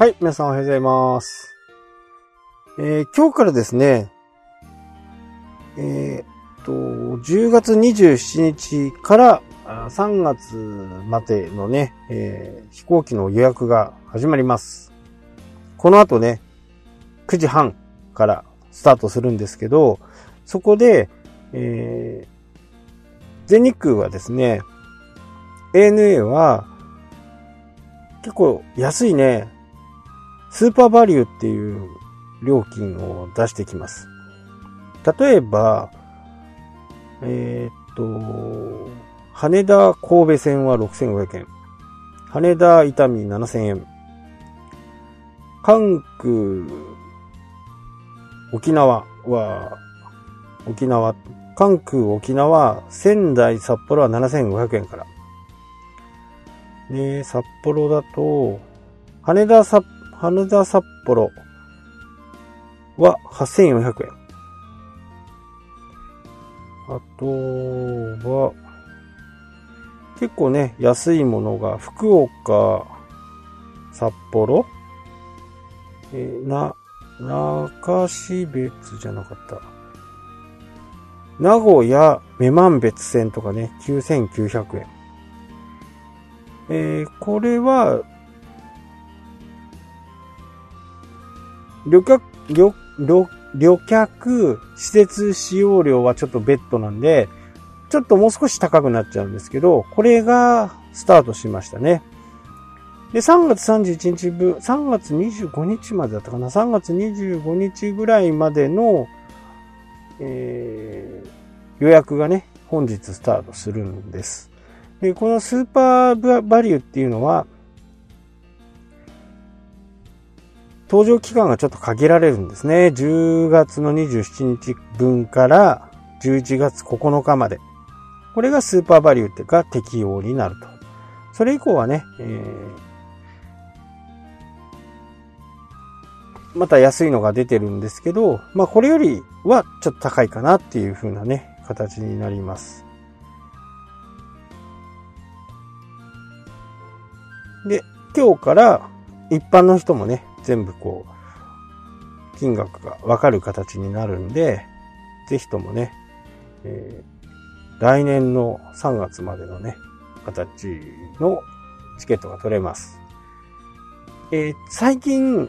はい、皆さんおはようございます。えー今日からですね、えーっと、10月27日から3月までのね、えー飛行機の予約が始まります。この後ね、9時半からスタートするんですけど、そこで、え全日空はですね、ANA は結構安いね、スーパーバリューっていう料金を出してきます。例えば、えーっと、羽田神戸線は6500円。羽田伊丹7000円。関空沖縄は、沖縄、関空沖縄、仙台札幌は7500円から。で、札幌だと、羽田札羽田札幌は8400円。あとは、結構ね、安いものが、福岡、札幌、えーな、中標別じゃなかった。名古屋、女満別線とかね、9900円。えーこれは、旅客、旅、旅、旅客施設使用料はちょっと別途なんで、ちょっともう少し高くなっちゃうんですけど、これがスタートしましたね。で、3月31日分、3月25日までだったかな ?3 月25日ぐらいまでの、えー予約がね、本日スタートするんです。で、このスーパーバリューっていうのは、登場期間がちょっと限られるんですね。10月の27日分から11月9日まで。これがスーパーバリューっていうか適用になると。それ以降はね、えーまた安いのが出てるんですけど、まあこれよりはちょっと高いかなっていう風なね、形になります。で、今日から一般の人もね、全部こう、金額がわかる形になるんで、ぜひともね、えー来年の3月までのね、形のチケットが取れます。えー最近、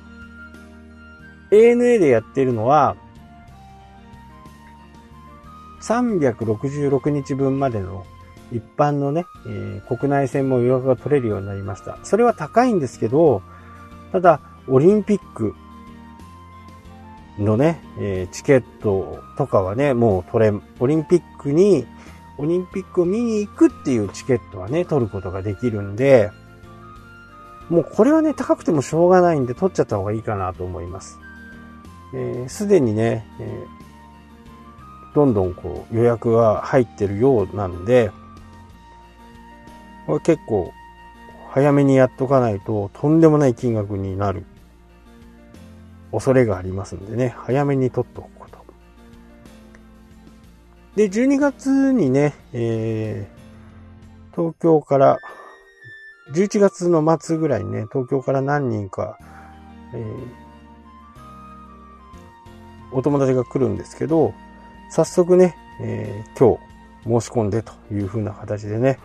ANA でやってるのは、366日分までの一般のね、えー国内線も予約が取れるようになりました。それは高いんですけど、ただ、オリンピックのね、えチケットとかはね、もう取れ、オリンピックに、オリンピックを見に行くっていうチケットはね、取ることができるんで、もうこれはね、高くてもしょうがないんで取っちゃった方がいいかなと思います。す、えー、で、にね、えーどんどんこう予約が入ってるようなんで、これ結構早めにやっとかないととんでもない金額になる恐れがありますんでね、早めに取っておくこと。で、12月にね、えー東京から、11月の末ぐらいにね、東京から何人か、えーお友達が来るんですけど、早速ね、えー今日申し込んでという風な形でね、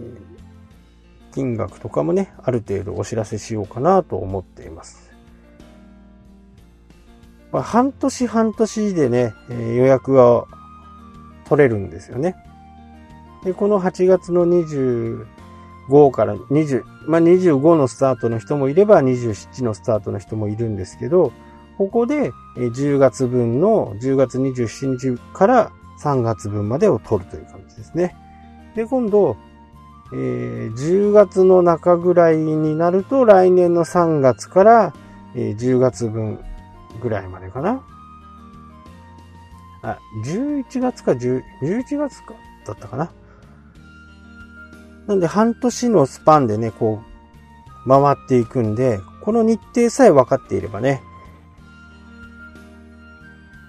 え金額とかもね、ある程度お知らせしようかなと思っています。まあ、半年半年でね、え予約が取れるんですよね。で、この8月の25から20、まあ、25のスタートの人もいれば27のスタートの人もいるんですけど、ここで10月分の10月27日から3月分までを取るという感じですね。で、今度、えー10月の中ぐらいになると来年の3月から、えー10月分ぐらいまでかな。あ、11月か10、11月かだったかな。なんで半年のスパンでね、こう、回っていくんで、この日程さえ分かっていればね、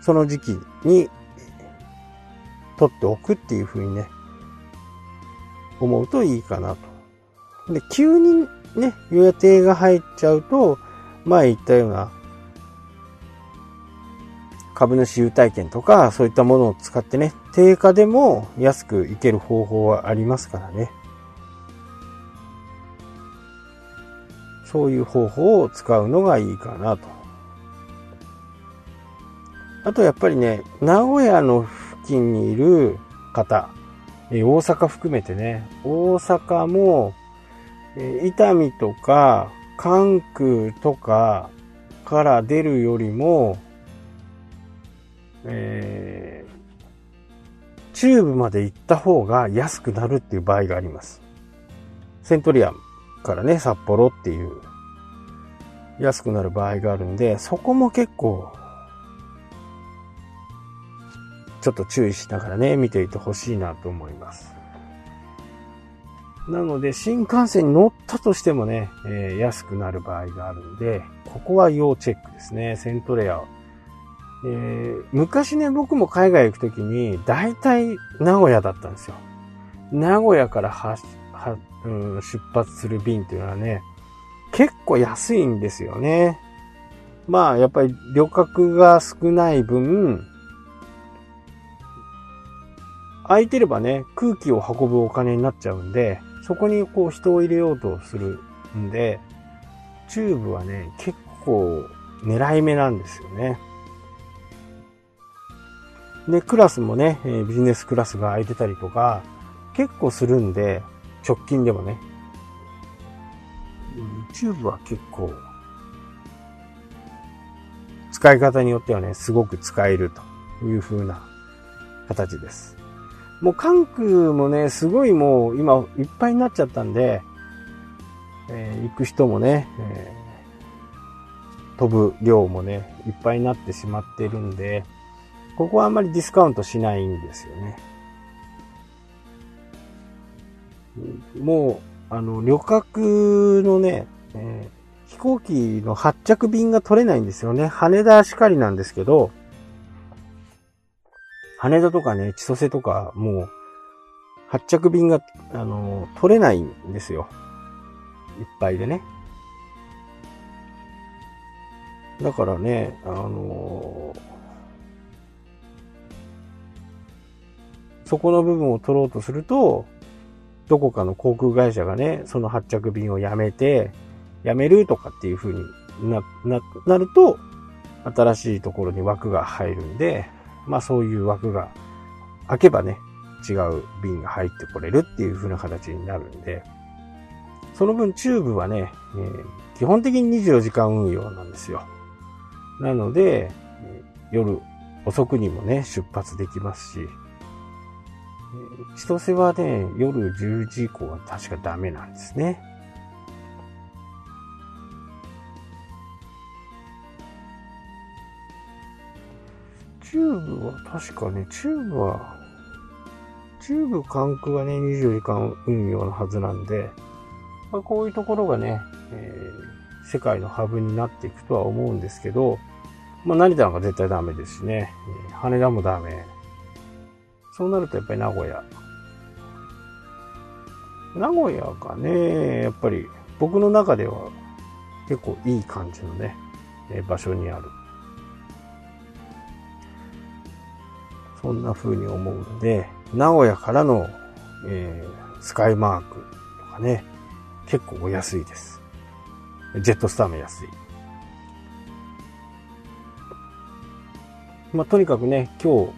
その時期に取っておくっていう風にね、思うといいかなと。で、急にね、予定が入っちゃうと、前言ったような株主優待券とか、そういったものを使ってね、定価でも安くいける方法はありますからね。そういう方法を使うのがいいかなと。あとやっぱりね、名古屋の付近にいる方、え大阪含めてね、大阪も、え伊丹とか関空とかから出るよりも、えー、中部まで行った方が安くなるっていう場合があります。セントリアムからね、札幌っていう安くなる場合があるんで、そこも結構ちょっと注意しながらね、見ていてほしいなと思います。なので、新幹線に乗ったとしてもね、えー、安くなる場合があるんで、ここは要チェックですね。セントレア。えー、昔ね、僕も海外行くときに、大体名古屋だったんですよ。名古屋からはは、うん、出発する便っていうのはね、結構安いんですよね。まあ、やっぱり旅客が少ない分、空いてればね、空気を運ぶお金になっちゃうんで、そこにこう人を入れようとするんで、チューブはね、結構狙い目なんですよね。で、クラスもね、ビジネスクラスが空いてたりとか、結構するんで、直近でもね。チューブは結構、使い方によってはね、すごく使えるという風な形です。もう関空もね、すごいもう今いっぱいになっちゃったんで、えー、行く人もね、えー、飛ぶ量もね、いっぱいになってしまっているんで、ここはあんまりディスカウントしないんですよね。もう、あの、旅客のね、えー、飛行機の発着便が取れないんですよね。羽田しかりなんですけど、羽田とかね、千歳とか、もう、発着便が、あの、取れないんですよ。いっぱいでね。だからね、あのそこの部分を取ろうとすると、どこかの航空会社がね、その発着便をやめて、やめるとかっていう風にな、な、なると、新しいところに枠が入るんで、まあそういう枠が開けばね、違う便が入ってこれるっていう風な形になるんで、その分チューブはね、えー、基本的に24時間運用なんですよ。なので、夜遅くにもね、出発できますし、千歳はね、夜10時以降は確かダメなんですね。チューブは確かね、チューブは、チューブ関空はね、24時間運用のはずなんで、まあ、こういうところがね、えー、世界のハブになっていくとは思うんですけど、まあ、成田なんか絶対ダメですしね、羽田もダメ。そうなるとやっぱり名古屋。名古屋がね、やっぱり僕の中では結構いい感じのね、場所にある。そんな風に思うので、名古屋からの、えー、スカイマークとかね、結構お安いです。ジェットスターも安い。まあ、とにかくね、今日、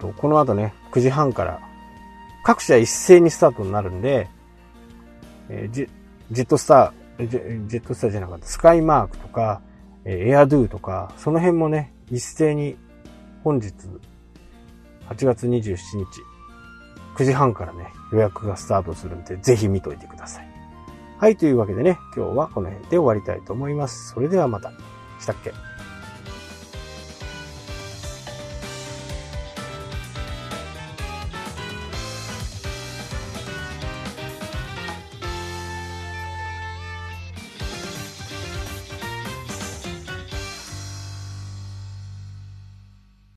とこの後ね、9時半から各社一斉にスタートになるんで、えー、ジェットスタージェ、ジェットスターじゃなかった、スカイマークとか、えエアドゥとか、その辺もね、一斉に本日8月27日、9時半からね、予約がスタートするんで、ぜひ見といてください。はい、というわけでね、今日はこの辺で終わりたいと思います。それではまた。したっけ？